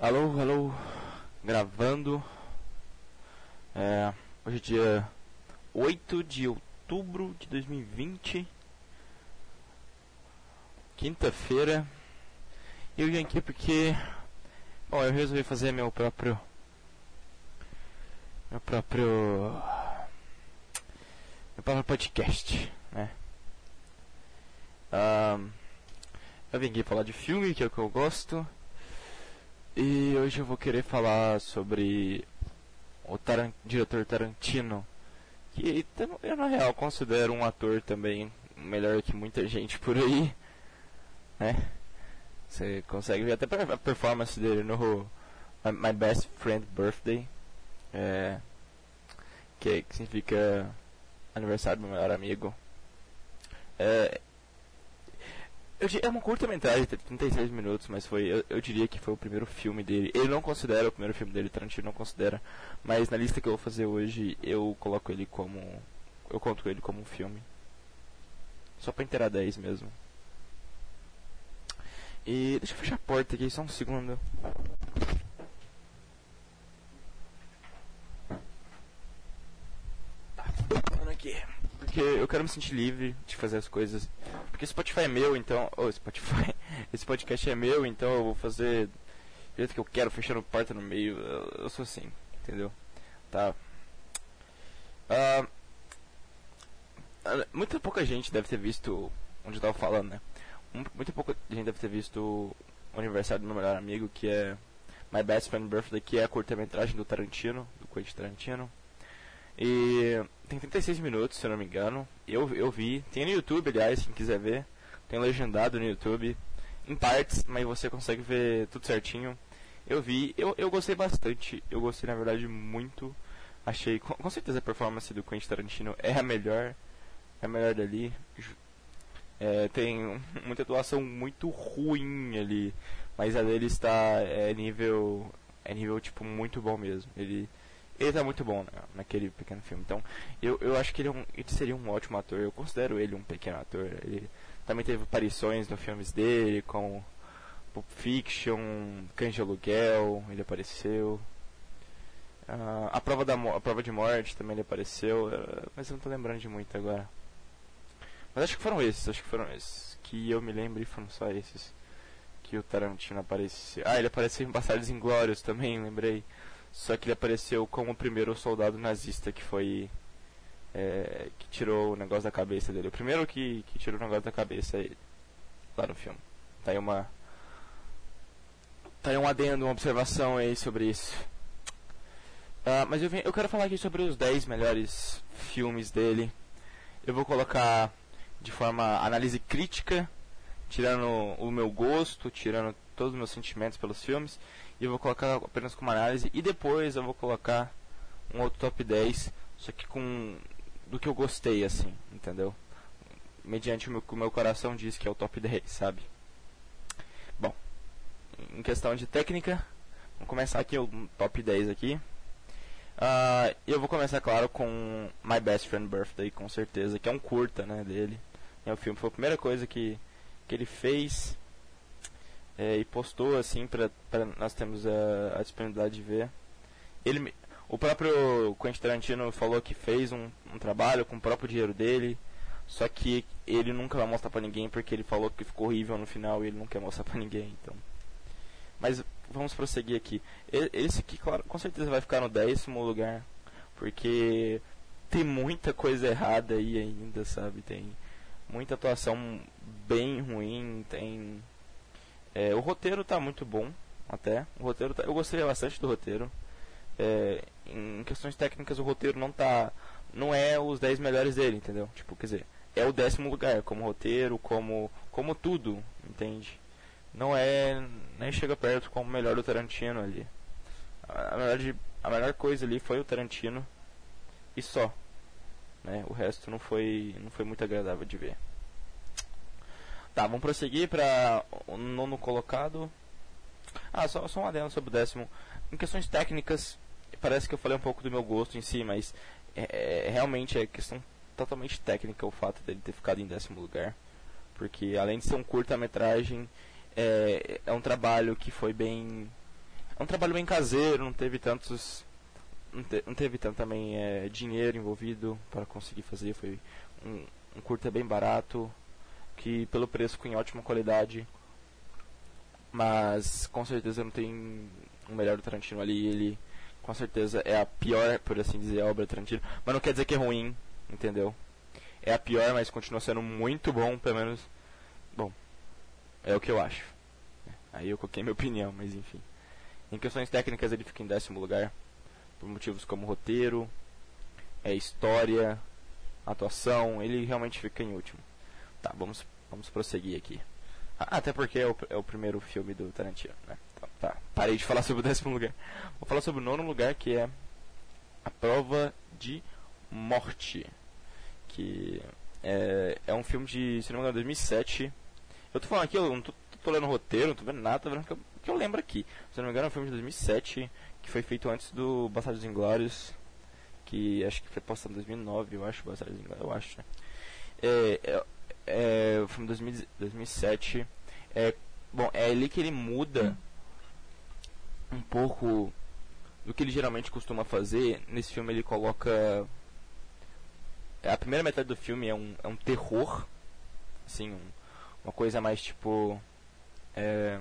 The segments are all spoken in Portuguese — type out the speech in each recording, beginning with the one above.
Alô, alô, gravando. É, hoje é dia 8 de outubro de 2020, quinta-feira. Eu vim aqui porque, bom, eu resolvi fazer meu próprio, meu próprio, meu próprio podcast, né? Um, eu vim aqui falar de filme, que é o que eu gosto. E hoje eu vou querer falar sobre o diretor Tarantino, que eu na real considero um ator também melhor que muita gente por aí, né? Você consegue ver até a performance dele no My Best Friend Birthday, é, que, que significa aniversário do meu melhor amigo. É, eu, é uma curta-metragem, 36 minutos, mas foi, eu, eu, diria que foi o primeiro filme dele. Ele não considera o primeiro filme dele, Tarantino não considera, mas na lista que eu vou fazer hoje, eu coloco ele como. Eu conto ele como um filme. Só pra inteirar 10 mesmo. E deixa eu fechar a porta aqui, só um segundo. Tá, aqui porque eu quero me sentir livre de fazer as coisas. Porque Spotify é meu, então. Oh, Spotify. Esse podcast é meu, então eu vou fazer do jeito que eu quero, fechando porta no meio. Eu, eu sou assim, entendeu? Tá. Uh, muita pouca gente deve ter visto onde eu tava falando, né? Muita pouca gente deve ter visto o aniversário do meu melhor amigo, que é My Best Friend Birthday, que é a curta-metragem do Tarantino, do Quentin Tarantino. E tem 36 minutos, se eu não me engano. Eu, eu vi. Tem no YouTube, aliás, quem quiser ver. Tem legendado no YouTube. Em partes, mas você consegue ver tudo certinho. Eu vi, eu, eu gostei bastante. Eu gostei, na verdade, muito. Achei, com, com certeza, a performance do Quentin Tarantino é a melhor. É a melhor dali. É, tem muita atuação muito ruim ali. Mas a dele está é nível. É nível, tipo, muito bom mesmo. Ele ele tá muito bom né, naquele pequeno filme. Então, eu, eu acho que ele, é um, ele seria um ótimo ator. Eu considero ele um pequeno ator. Ele também teve aparições nos filmes dele, com Pulp Fiction, Cães de Aluguel, ele apareceu. Uh, a, prova da a prova de morte também ele apareceu, uh, mas eu não tô lembrando de muito agora. Mas acho que foram esses, acho que foram esses. Que eu me lembro e foram só esses. Que o Tarantino apareceu. Ah, ele apareceu em Bastardos Inglórios também, lembrei. Só que ele apareceu como o primeiro soldado nazista que foi. É, que tirou o negócio da cabeça dele. O primeiro que, que tirou o negócio da cabeça é ele, lá no filme. Tá aí uma. Tá aí um adendo, uma observação aí sobre isso. Uh, mas eu, vim, eu quero falar aqui sobre os 10 melhores filmes dele. Eu vou colocar de forma análise crítica, tirando o meu gosto, tirando todos os meus sentimentos pelos filmes e eu vou colocar apenas como análise e depois eu vou colocar um outro top 10, só que com do que eu gostei assim, entendeu? Mediante o meu, o meu coração diz que é o top 10, sabe? Bom, em questão de técnica, vamos começar aqui o top 10 aqui. Uh, eu vou começar, claro, com My Best Friend Birthday, com certeza, que é um curta, né, dele. É o filme, foi a primeira coisa que, que ele fez é, e postou assim para nós temos a, a, disponibilidade de ver. Ele, o próprio Quentin Tarantino falou que fez um, um trabalho com o próprio dinheiro dele, só que ele nunca vai mostrar para ninguém porque ele falou que ficou horrível no final e ele não quer mostrar para ninguém, então. Mas vamos prosseguir aqui. Esse aqui, claro, com certeza vai ficar no décimo lugar, porque tem muita coisa errada aí ainda, sabe? Tem muita atuação bem ruim, tem é, o roteiro tá muito bom, até. O roteiro tá, eu gostei bastante do roteiro. É, em questões técnicas, o roteiro não tá. Não é os 10 melhores dele, entendeu? Tipo, quer dizer, é o décimo lugar, como roteiro, como, como tudo, entende? Não é. Nem chega perto como o melhor do Tarantino ali. A, a, melhor, a melhor coisa ali foi o Tarantino e só. Né? O resto não foi, não foi muito agradável de ver. Tá, vamos prosseguir para o nono colocado. Ah, só, só um adendo sobre o décimo. Em questões técnicas, parece que eu falei um pouco do meu gosto em si, mas é, é, realmente é questão totalmente técnica o fato dele ter ficado em décimo lugar. Porque além de ser um curta-metragem, é, é um trabalho que foi bem. é um trabalho bem caseiro, não teve tantos. Não, te, não teve tanto também é, dinheiro envolvido para conseguir fazer. Foi um, um curta bem barato, que pelo preço com ótima qualidade. Mas com certeza não tem um melhor do Tarantino ali. Ele com certeza é a pior, por assim dizer, obra do Tarantino. Mas não quer dizer que é ruim, entendeu? É a pior, mas continua sendo muito bom, pelo menos. Bom, é o que eu acho. Aí eu coloquei minha opinião, mas enfim. Em questões técnicas ele fica em décimo lugar. Por motivos como roteiro, é história, atuação, ele realmente fica em último. Tá, vamos, vamos prosseguir aqui. Ah, até porque é o, é o primeiro filme do Tarantino, né? Então, tá, parei de falar sobre o décimo lugar. Vou falar sobre o nono lugar, que é A Prova de Morte. Que é, é um filme de, se não me engano, 2007. Eu tô falando aqui, eu não tô, tô lendo o roteiro, não tô vendo nada, tô vendo o que eu, que eu lembro aqui. Se não me engano, é um filme de 2007, que foi feito antes do Bastardos Inglórios, que acho que foi postado em 2009, eu acho, Bastardos Inglórios, eu acho, né? É, é, é, o filme de 2007. É, bom, é ali que ele muda um pouco do que ele geralmente costuma fazer. Nesse filme ele coloca. A primeira metade do filme é um, é um terror. Assim, um, uma coisa mais tipo. É,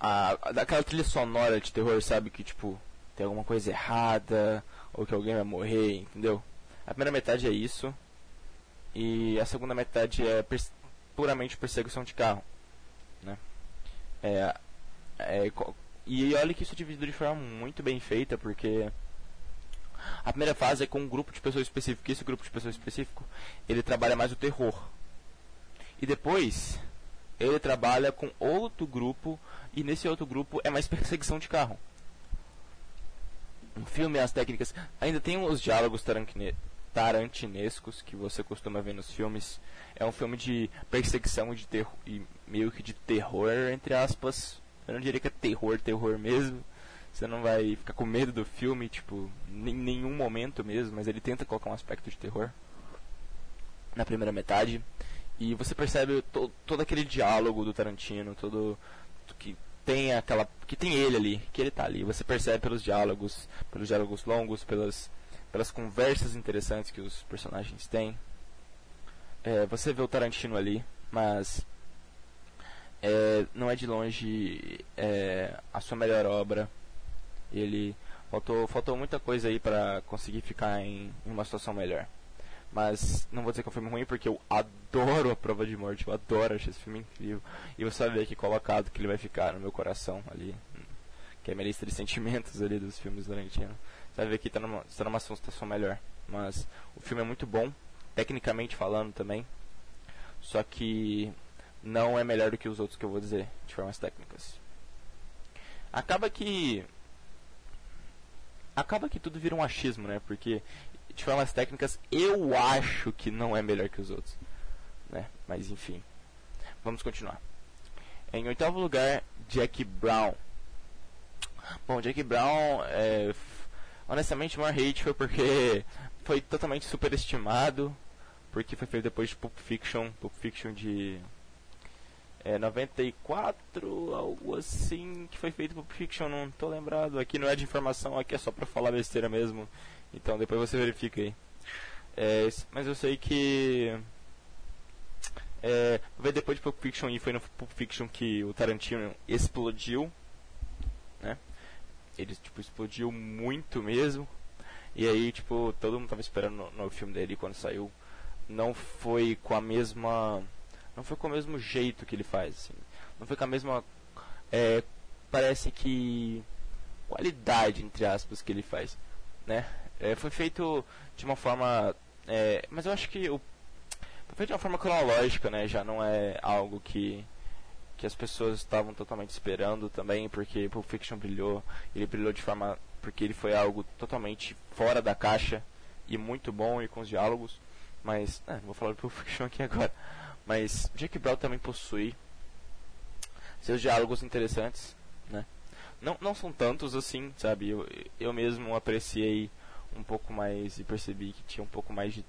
a, daquela trilha sonora de terror, sabe? Que tipo, tem alguma coisa errada, ou que alguém vai morrer, entendeu? A primeira metade é isso. E a segunda metade é puramente perseguição de carro. Né? É, é, e olha que isso é dividido de forma muito bem feita, porque a primeira fase é com um grupo de pessoas específico. E esse grupo de pessoas específico, ele trabalha mais o terror. E depois, ele trabalha com outro grupo, e nesse outro grupo é mais perseguição de carro. O filme, as técnicas, ainda tem os diálogos tarantinescos que você costuma ver nos filmes. É um filme de perseguição de e meio que de terror, entre aspas. Eu não diria que é terror, terror mesmo. Você não vai ficar com medo do filme, tipo, em nenhum momento mesmo, mas ele tenta colocar um aspecto de terror na primeira metade. E você percebe to, todo aquele diálogo do Tarantino, todo que tem aquela que tem ele ali, que ele tá ali. Você percebe pelos diálogos, pelos diálogos longos, pelas pelas conversas interessantes que os personagens têm. É, você vê o Tarantino ali, mas é, não é de longe é, a sua melhor obra. Ele faltou, faltou muita coisa aí para conseguir ficar em, em, uma situação melhor. Mas não vou dizer que é um filme ruim porque eu adoro a Prova de Morte, eu adoro, acho esse filme incrível. E você vai ver aqui colocado que ele vai ficar no meu coração ali, que é a minha lista de sentimentos ali dos filmes Tarantino. Você vai ver que está numa, tá numa situação melhor. Mas o filme é muito bom, tecnicamente falando também. Só que não é melhor do que os outros que eu vou dizer, de formas técnicas. Acaba que. Acaba que tudo vira um achismo, né? Porque, de formas técnicas, eu acho que não é melhor que os outros. Né? Mas enfim. Vamos continuar. Em oitavo lugar, Jack Brown. Bom, Jack Brown é, honestamente, o maior hate foi porque foi totalmente superestimado, porque foi feito depois de Pulp Fiction, Pulp Fiction de é, 94, algo assim, que foi feito Pulp Fiction, não tô lembrado. Aqui não é de informação, aqui é só pra falar besteira mesmo. Então depois você verifica aí. É, mas eu sei que. É, veio depois de Pulp Fiction e foi no Pulp Fiction que o Tarantino explodiu ele tipo explodiu muito mesmo. E aí, tipo, todo mundo tava esperando no, no, filme dele quando saiu. Não foi com a mesma. Não foi com o mesmo jeito que ele faz, assim. Não foi com a mesma. É, parece que. Qualidade, entre aspas, que ele faz. Né? É, foi feito de uma forma. É, mas eu acho que o. Foi feito de uma forma cronológica, né? Já não é algo que que as pessoas estavam totalmente esperando também, porque Pulp Fiction brilhou, ele brilhou de forma porque ele foi algo totalmente fora da caixa e muito bom e com os diálogos, mas é, vou falar do Pulp Fiction aqui agora, mas Jack Brown também possui seus diálogos interessantes, né? Não, não são tantos assim, sabe? Eu, eu mesmo apreciei um pouco mais e percebi que tinha um pouco mais de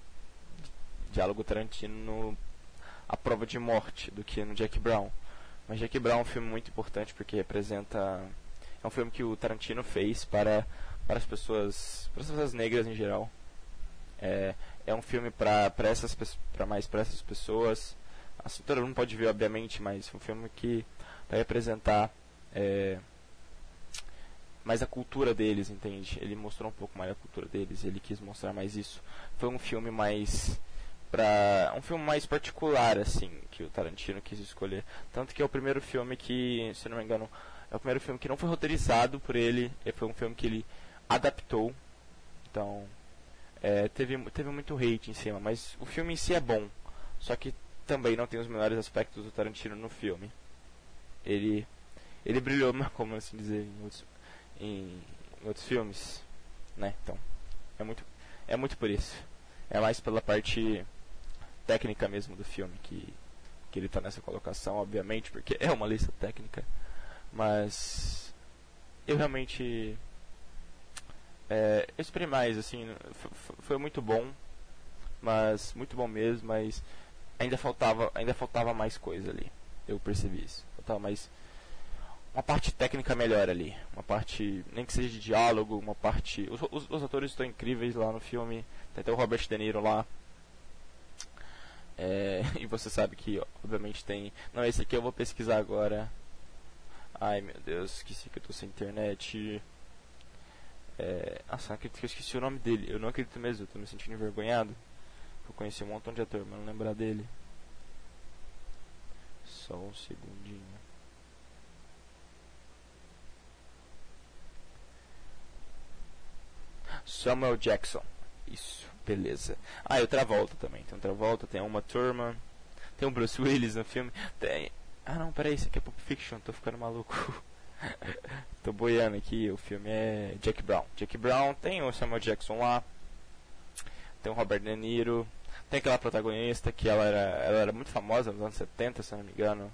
diálogo Tarantino no A Prova de Morte do que no Jack Brown. Mas Jack Brown é um filme muito importante porque representa. É um filme que o Tarantino fez para, para as pessoas. para as pessoas negras em geral. É, é um filme para essas para mais para essas pessoas. Assim, todo mundo pode ver, obviamente, mas é um filme que vai representar é, mais a cultura deles, entende? Ele mostrou um pouco mais a cultura deles, ele quis mostrar mais isso. Foi um filme mais para um filme mais particular assim que o Tarantino quis escolher, tanto que é o primeiro filme que, se não me engano, é o primeiro filme que não foi roteirizado por ele, foi um filme que ele adaptou. Então, é, teve teve muito hate em cima, mas o filme em si é bom. Só que também não tem os melhores aspectos do Tarantino no filme. Ele ele brilhou, como assim dizer, em outros, em, em outros filmes, né? Então, é muito, é muito por isso. É mais pela parte técnica mesmo do filme que, que ele está nessa colocação, obviamente, porque é uma lista técnica. Mas eu realmente é, eu esperei mais, assim, foi muito bom, mas muito bom mesmo, mas ainda faltava, ainda faltava mais coisa ali. Eu percebi isso. Faltava mais uma parte técnica melhor ali. Uma parte, nem que seja de diálogo, uma parte. Os, os, os atores estão incríveis lá no filme. Tem até o Robert De Niro lá. É, e você sabe que, obviamente, tem. Não, esse aqui eu vou pesquisar agora. Ai meu Deus, esqueci que eu tô sem internet. É, nossa, acredito que eu esqueci o nome dele. Eu não acredito mesmo, eu tô me sentindo envergonhado. Eu conheci um montão de ator, mas não lembrar dele. Só um segundinho. Samuel Jackson. Isso, beleza. Ah, e o Travolta também. Tem o Travolta, tem uma turma. Tem o Bruce Willis no filme. Tem. Ah não, peraí, isso aqui é Pulp Fiction, tô ficando maluco. tô boiando aqui, o filme é Jack Brown. Jack Brown tem o Samuel Jackson lá. Tem o Robert De Niro. Tem aquela protagonista que ela era, ela era muito famosa nos anos 70, se não me engano.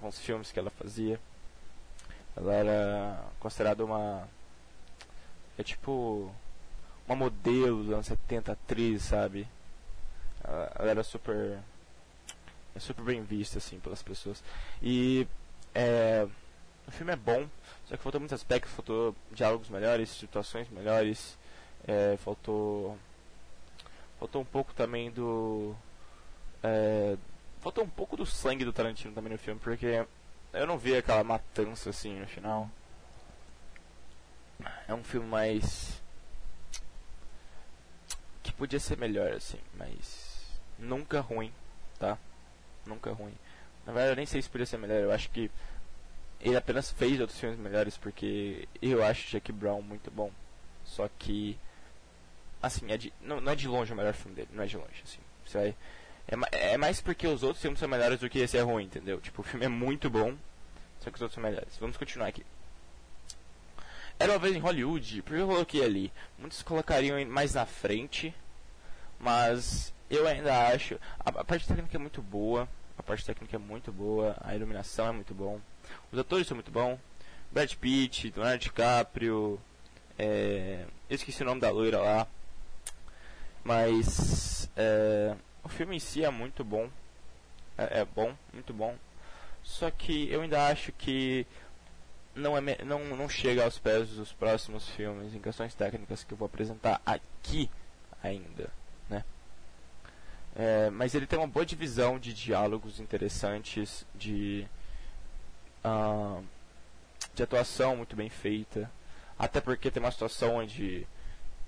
Com os filmes que ela fazia. Ela era considerada uma. É tipo uma modelo dos anos 70, atriz, sabe? Ela, era super. É super bem vista, assim, pelas pessoas. E. É, o filme é bom, só que faltou muitos aspectos, faltou diálogos melhores, situações melhores, é, faltou. Faltou um pouco também do. É, faltou um pouco do sangue do Tarantino também no filme, porque eu não vi aquela matança assim no final. É um filme mais podia ser melhor, assim, mas nunca ruim, tá? Nunca ruim. Na verdade, eu nem sei se podia ser melhor, eu acho que ele apenas fez outros filmes melhores, porque eu acho Jack Brown muito bom. Só que, assim, é de, não, não é de longe o melhor filme dele, não é de longe, assim. Você vai, é, é mais porque os outros filmes são melhores do que esse é ruim, entendeu? Tipo, o filme é muito bom, só que os outros são melhores. Vamos continuar aqui. Era uma vez em Hollywood, porque eu coloquei ali. Muitos colocariam mais na frente, mas eu ainda acho. A, a, parte técnica é muito boa. A parte técnica é muito boa. A iluminação é muito bom. Os atores são muito bons. Brad Pitt, Leonardo DiCaprio. É, eu esqueci o nome da loira lá. Mas é, o filme em si é muito bom. É, é bom, muito bom. Só que eu ainda acho que não, é, não, não chega aos pés dos próximos filmes em questões técnicas que eu vou apresentar aqui ainda, né? É, mas ele tem uma boa divisão de diálogos interessantes, de, uh, de atuação muito bem feita, até porque tem uma situação onde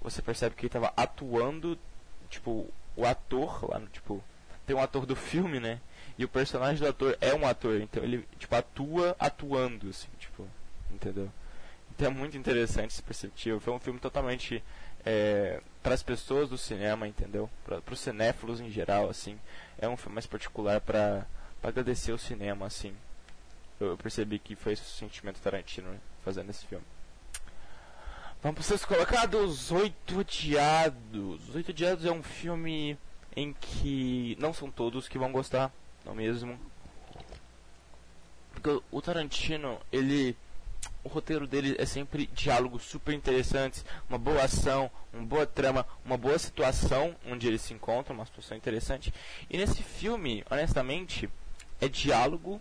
você percebe que ele estava atuando, tipo, o ator lá, tipo, tem um ator do filme, né? E o personagem do ator é um ator, então ele, tipo, atua atuando, assim, tipo, entendeu? Então é muito interessante esse perceptivo. Foi um filme totalmente é, para as pessoas do cinema, entendeu? Para os cinéfilos em geral, assim. É um filme mais particular para agradecer o cinema, assim. Eu, eu, percebi que foi esse o sentimento Tarantino fazendo esse filme. Vamos para os seus colocados, Oito Odiados. Os Oito Odiados é um filme em que não são todos que vão gostar, não mesmo? Porque o Tarantino, ele o roteiro dele é sempre diálogos super interessantes, uma boa ação, uma boa trama, uma boa situação onde eles se encontram, uma situação interessante. E nesse filme, honestamente, é diálogo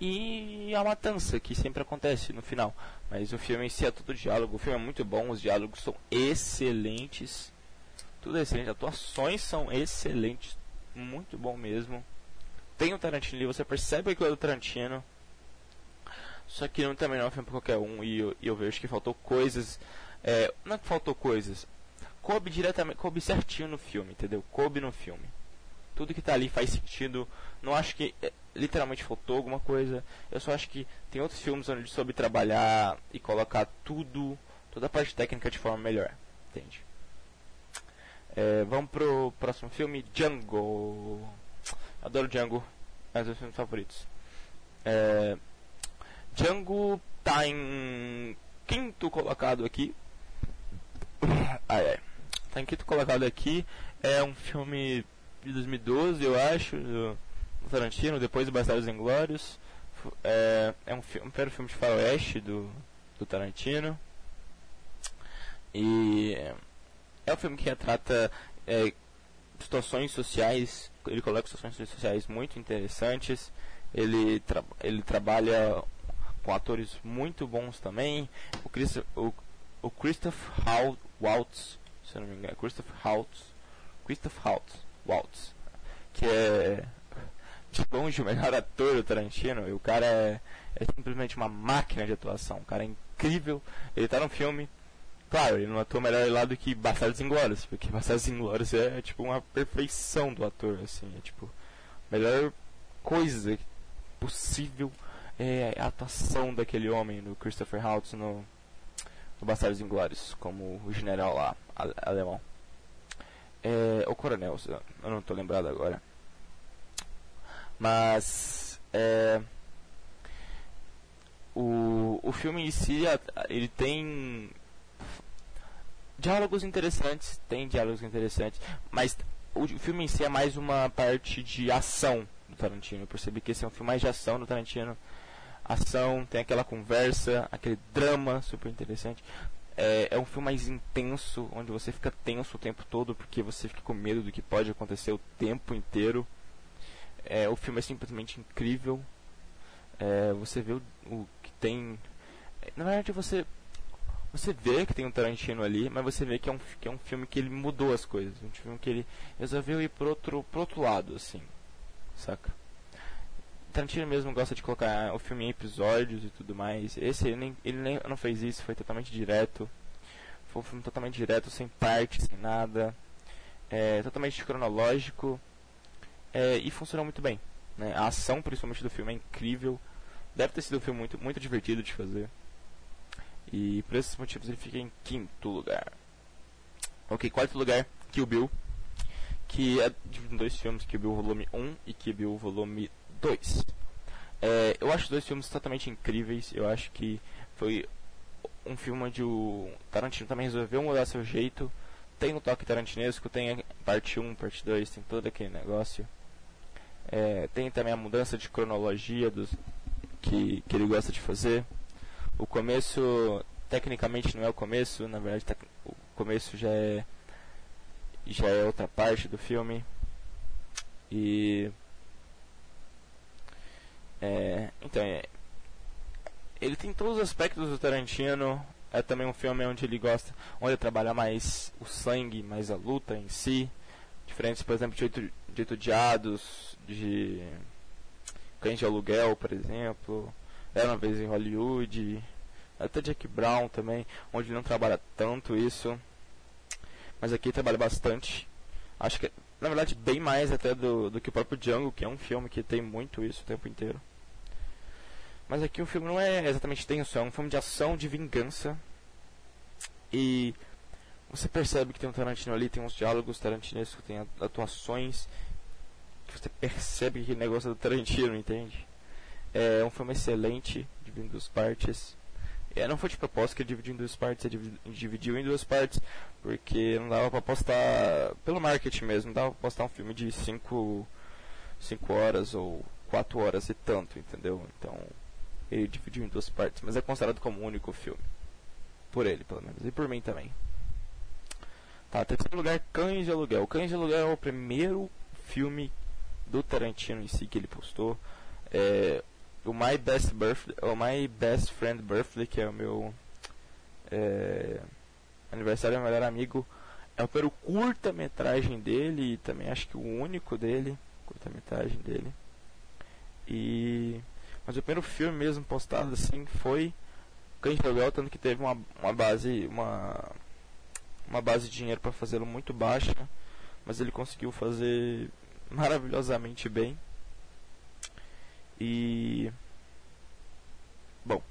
e a matança que sempre acontece no final. Mas o filme em si é todo diálogo, o filme é muito bom, os diálogos são excelentes. Tudo é excelente, atuações são excelentes, muito bom mesmo. Tem o Tarantino ali, você percebe que é do Tarantino. Só que não, também não é um filme pra qualquer um e eu, e eu vejo que faltou coisas. É, não é que faltou coisas. Coube diretamente, coube certinho no filme, entendeu? Coube no filme. Tudo que tá ali faz sentido. Não acho que é, literalmente faltou alguma coisa. Eu só acho que tem outros filmes onde soube trabalhar e colocar tudo, toda a parte técnica de forma melhor. Entende? É, vamos pro próximo filme, Django. Adoro Django, é um dos meus favoritos. É, Django tá em quinto colocado aqui. Ai, ai. Tá em quinto colocado aqui. É um filme de 2012, eu acho, do Tarantino, depois do Bastardos Inglórios. É, é um, um primeiro filme de faroeste do, do Tarantino. E é um filme que retrata é, situações sociais, ele coloca situações sociais muito interessantes. Ele, tra ele trabalha com atores muito bons também. O, Christ o, o Christoph Waltz, se eu não me engano, Christoph Waltz, Christoph Waltz, Waltz, que é de longe o melhor ator do Tarantino. E o cara é, é simplesmente uma máquina de atuação. O cara é incrível. Ele tá no filme. Claro, ele não atua melhor lá do que Bastardos Inglórios, porque Bastardos Inglórios é, é tipo uma perfeição do ator, assim, é tipo melhor coisa possível é a atuação daquele homem, do Christopher Waltz, no, no Bastardos Inglórios, como o general lá, alemão. É, o coronel, eu não estou lembrado agora. Mas, é, o, o filme em si, ele tem diálogos interessantes, tem diálogos interessantes, mas o filme em si é mais uma parte de ação do Tarantino. Eu percebi que esse é um filme mais de ação do Tarantino ação, tem aquela conversa, aquele drama super interessante. É, é, um filme mais intenso, onde você fica tenso o tempo todo, porque você fica com medo do que pode acontecer o tempo inteiro. É, o filme é simplesmente incrível. É, você vê o, o, que tem. Na verdade, você você vê que tem um Tarantino ali, mas você vê que é um, que é um filme que ele mudou as coisas. Um filme que ele resolveu ir pro outro, pro outro lado, assim. Saca? Tarantino mesmo gosta de colocar o filme em episódios e tudo mais. Esse ele, nem, ele nem, não fez isso, foi totalmente direto. Foi um filme totalmente direto, sem partes, sem nada. É, totalmente cronológico. É, e funcionou muito bem. Né? A ação, principalmente do filme, é incrível. Deve ter sido um filme muito, muito divertido de fazer. E por esses motivos ele fica em quinto lugar. Ok, quarto lugar, Kill Bill. Que é dividido em dois filmes, Kill Bill Volume 1 e Kill Bill Volume 2. É, eu acho dois filmes totalmente incríveis. Eu acho que foi um filme onde o Tarantino também resolveu mudar seu jeito. Tem um toque tarantinesco, tem parte 1, parte 2, tem todo aquele negócio. É, tem também a mudança de cronologia dos, que, que ele gosta de fazer. O começo, tecnicamente, não é o começo, na verdade, o começo já é, já é outra parte do filme. E é, então, é, ele tem todos os aspectos do Tarantino. É também um filme onde ele gosta, onde ele trabalha mais o sangue, mais a luta em si. Diferentes, por exemplo, de Oito, de Oito Diados, de Cães de Aluguel, por exemplo. Era uma vez em Hollywood. Até Jack Brown também, onde ele não trabalha tanto isso. Mas aqui trabalha bastante. Acho que na verdade, bem mais até do, do que o próprio Django, que é um filme que tem muito isso o tempo inteiro. Mas aqui o filme não é exatamente tenso, é um filme de ação, de vingança. E você percebe que tem um Tarantino ali, tem uns diálogos tarantinescos, tem atuações. Que você percebe que negócio é do Tarantino, entende? É um filme excelente, dividindo duas partes. É, não foi de propósito que ele dividiu em duas partes, ele dividiu em duas partes, porque não dava pra postar, pelo marketing mesmo, não dava pra postar um filme de 5 cinco, horas ou 4 horas e tanto, entendeu? Então, ele dividiu em duas partes, mas é considerado como um único filme. Por ele, pelo menos, e por mim também. Tá, terceiro lugar, Cães de Aluguel. Cães de Aluguel é o primeiro filme do Tarantino em si que ele postou. É, o My Best Birthday, o My Best Friend Birthday, que é o meu é, aniversário meu melhor amigo, é o primeiro curta-metragem dele e também acho que o único dele, curta-metragem dele. E mas o primeiro filme mesmo postado assim foi Cães Aluguel, tanto que teve uma, uma base uma uma base de dinheiro para fazê-lo muito baixa, mas ele conseguiu fazer maravilhosamente bem. E bom,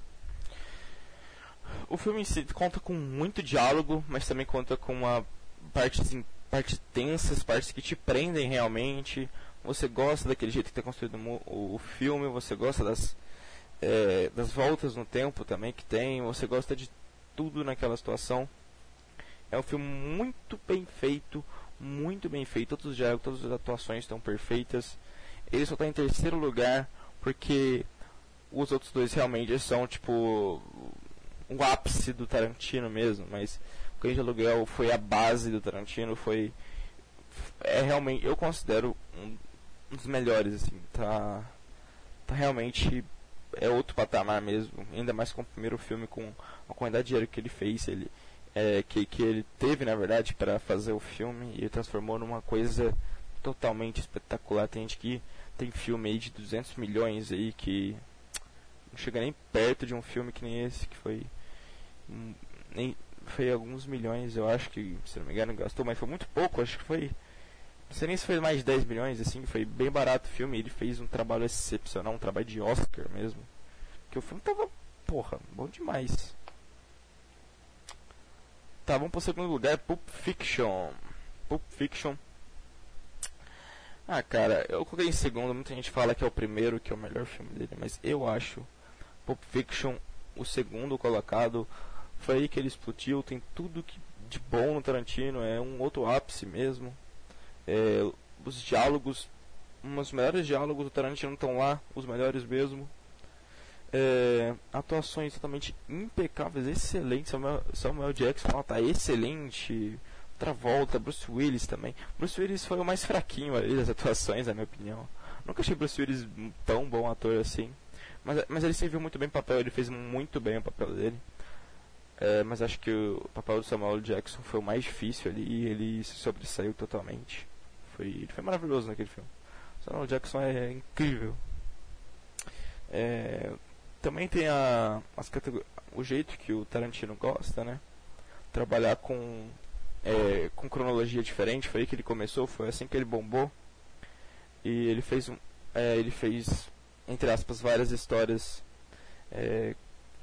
o filme em si conta com muito diálogo, mas também conta com uma partes partes tensas, partes que te prendem realmente. Você gosta daquele jeito que está construído o, o, filme, você gosta das é, das voltas no tempo também que tem, você gosta de tudo naquela situação. É um filme muito bem feito, muito bem feito. Todos os diálogos, todas as atuações estão perfeitas. Ele só está em terceiro lugar porque os outros dois realmente são tipo um ápice do Tarantino mesmo, mas o Cães de Aluguel foi a base do Tarantino, foi é realmente eu considero um dos melhores assim, tá tá realmente é outro patamar mesmo, ainda mais com o primeiro filme com a quantidade de dinheiro que ele fez, ele é, que, que ele teve, na verdade, para fazer o filme e transformou numa coisa totalmente espetacular. Tem gente que tem filme aí de 200 milhões aí que não chega nem perto de um filme que nem esse, que foi nem foi alguns milhões, eu acho que, se não me engano, gastou, mas foi muito pouco, acho que foi não sei nem se foi mais de 10 milhões, assim, foi bem barato o filme, ele fez um trabalho excepcional, um trabalho de Oscar mesmo. Que o filme tava, porra, bom demais. Tá, vamos pro segundo lugar, Pulp Fiction. Pulp Fiction. Ah, cara, eu coloquei em segundo, muita gente fala que é o primeiro, que é o melhor filme dele, mas eu acho Pulp Fiction o segundo colocado. Foi aí que ele explodiu, tem tudo que de bom no Tarantino, é um outro ápice mesmo. É, os diálogos, dos melhores diálogos do Tarantino estão lá, os melhores mesmo. É, atuações totalmente impecáveis, excelentes. Samuel, Samuel Jackson está excelente. Travolta, Bruce Willis também. Bruce Willis foi o mais fraquinho ali das atuações, na minha opinião. Nunca achei Bruce Willis tão bom ator assim. Mas, mas ele serviu muito bem o papel, ele fez muito bem o papel dele. É, mas acho que o papel do Samuel Jackson foi o mais difícil ali e ele se sobressaiu totalmente. Foi, ele foi maravilhoso naquele filme. Samuel Jackson é incrível. É, também tem a, as o jeito que o Tarantino gosta, né? Trabalhar com, é, com cronologia diferente, foi aí que ele começou, foi assim que ele bombou. E ele fez, é, ele fez entre aspas, várias histórias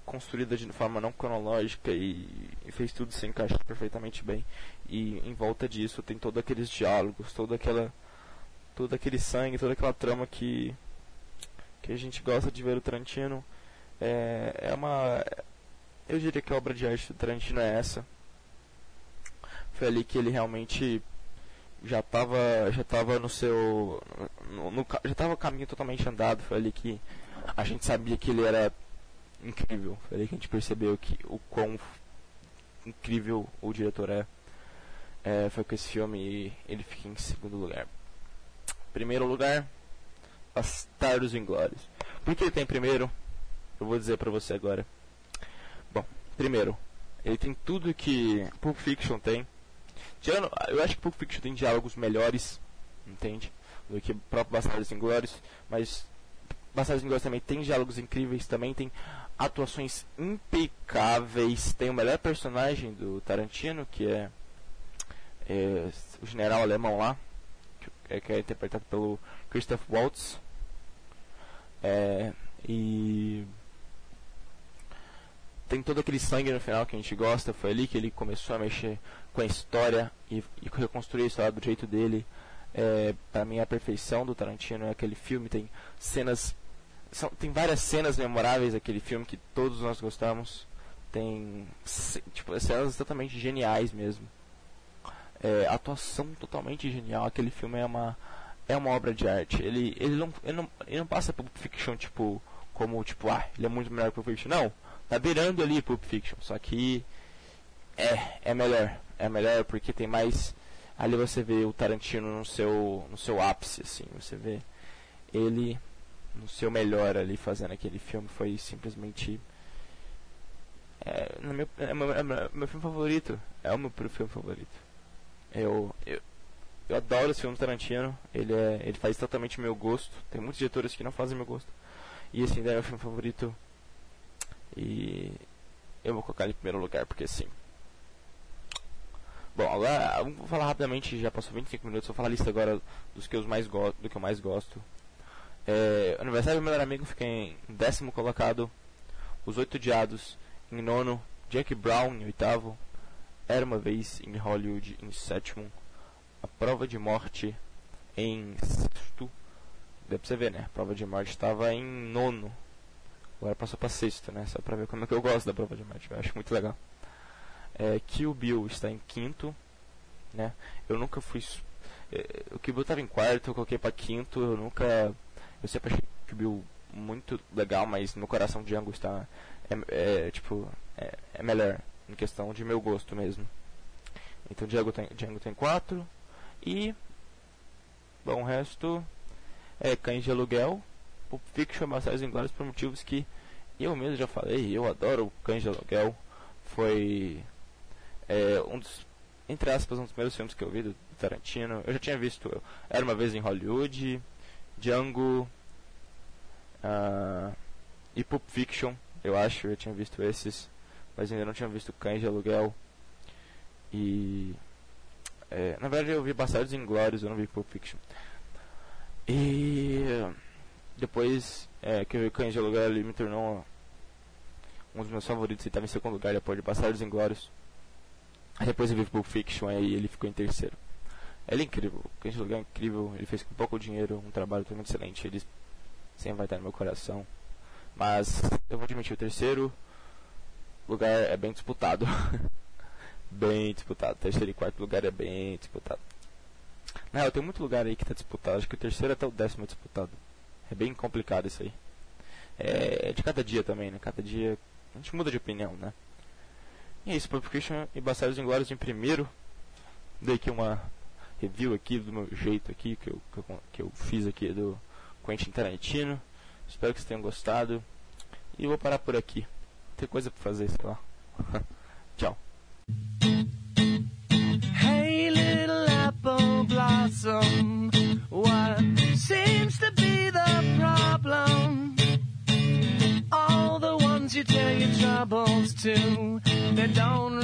construídas de forma não cronológica e, e, fez tudo se encaixar perfeitamente bem. E em volta disso tem todos aqueles diálogos, toda aquela todo aquele sangue, toda aquela trama que que a gente gosta de ver o Tarantino é, é uma. Eu diria que a obra de arte do Tarantino é essa. Foi ali que ele realmente já estava já tava no seu no, no, já estava caminho totalmente andado foi ali que a gente sabia que ele era incrível foi ali que a gente percebeu que o quão incrível o diretor é, é foi com esse filme e ele fica em segundo lugar primeiro lugar Bastardos Inglórios por que ele tem primeiro eu vou dizer para você agora. Bom, primeiro, ele tem tudo que Pulp Fiction tem. Tirando, eu acho que Pulp Fiction tem diálogos melhores, entende? Do que o próprio Bastardos Inglórios, mas Bastardos Inglórios também tem diálogos incríveis, também tem atuações impecáveis. Tem o melhor personagem do Tarantino, que é, é o general alemão lá, que é, que é interpretado pelo Christoph Waltz. É, e tem todo aquele sangue no final que a gente gosta. Foi ali que ele começou a mexer com a história e, e reconstruir a história do jeito dele. É, para mim, a perfeição do Tarantino é aquele filme. Tem cenas. São, tem várias cenas memoráveis daquele filme que todos nós gostamos. Tem tipo, cenas totalmente geniais mesmo. É, atuação totalmente genial. Aquele filme é uma, é uma obra de arte. Ele, ele, não, ele, não, ele não passa por Fiction tipo, como tipo, ah, ele é muito melhor que o Fiction. Não Tá beirando ali Pulp Fiction, só que é, é melhor. É melhor porque tem mais. Ali você vê o Tarantino no seu, no seu ápice, assim. Você vê ele no seu melhor ali fazendo aquele filme. Foi simplesmente. É, no meu, é, meu, é meu filme favorito. É o meu filme favorito. Eu, eu, eu adoro esse filme Tarantino. Ele, é, ele faz totalmente meu gosto. Tem muitos diretores que não fazem meu gosto. E esse ainda é meu filme favorito. E eu vou colocar ele em primeiro lugar, porque sim. Bom, agora vamos falar rapidamente, já passou 25 minutos, vou falar a lista agora dos que eu mais gosto, do que eu mais gosto. É, aniversário do melhor amigo fica em décimo colocado. Os Oito Diados em nono. Jack Brown em oitavo. Era uma vez em Hollywood em sétimo. A Prova de Morte em sexto. Deu pra você ver, né? A Prova de Morte estava em nono. Agora passou pra sexto, né? Só pra ver como é que eu gosto da Prova de Morte. Eu acho muito legal. É, Kill Bill está em quinto, né? Eu nunca fui. É, o Kill Bill estava em quarto, eu coloquei para quinto. Eu nunca. Eu sempre achei Kill muito legal, mas no coração Django está. É, é tipo. É, é, melhor, em questão de meu gosto mesmo. Então Django tem, Django tem quatro. E. Bom, o resto. É Cães de Aluguel. o Fiction Bastardos Inglórios por motivos que eu mesmo já falei. Eu adoro Cães de Aluguel. Foi é, um dos, entre aspas, um dos primeiros filmes que eu vi do, Tarantino. Eu já tinha visto Era Uma Vez em Hollywood, Django uh, e Pulp Fiction, eu acho. Eu tinha visto esses, mas ainda não tinha visto Cães de Aluguel. E... É, na verdade eu vi Bastardos Inglórios, eu não vi Pulp Fiction. E... Depois é, que eu vi Cães de Aluguel, ele me tornou um dos meus favoritos. Ele estava em segundo lugar depois de Bastardos Inglórios. Aí depois eu vi Pulp Fiction, aí ele ficou em terceiro. Ele é incrível, o Cães Lugar é incrível, ele fez com pouco dinheiro um trabalho muito excelente, ele sempre vai estar no meu coração. Mas eu vou admitir, o terceiro lugar é bem disputado. bem disputado. Terceiro e quarto lugar é bem disputado. Não, tem muito lugar aí que está disputado. Acho que o terceiro até o décimo é disputado. É bem complicado isso aí. É, é de cada dia também, né? Cada dia a gente muda de opinião, né? E é isso, Pulp Fiction e Bastardos Inglórios em primeiro. Dei aqui uma review aqui do meu jeito aqui, que eu, que eu, que eu fiz aqui do Quentin Tarantino. Espero que vocês tenham gostado. E vou parar por aqui. Tem coisa pra fazer, sei lá. Tchau. Hey little apple blossom, what seems to be the problem? All the ones you tell your troubles to, they don't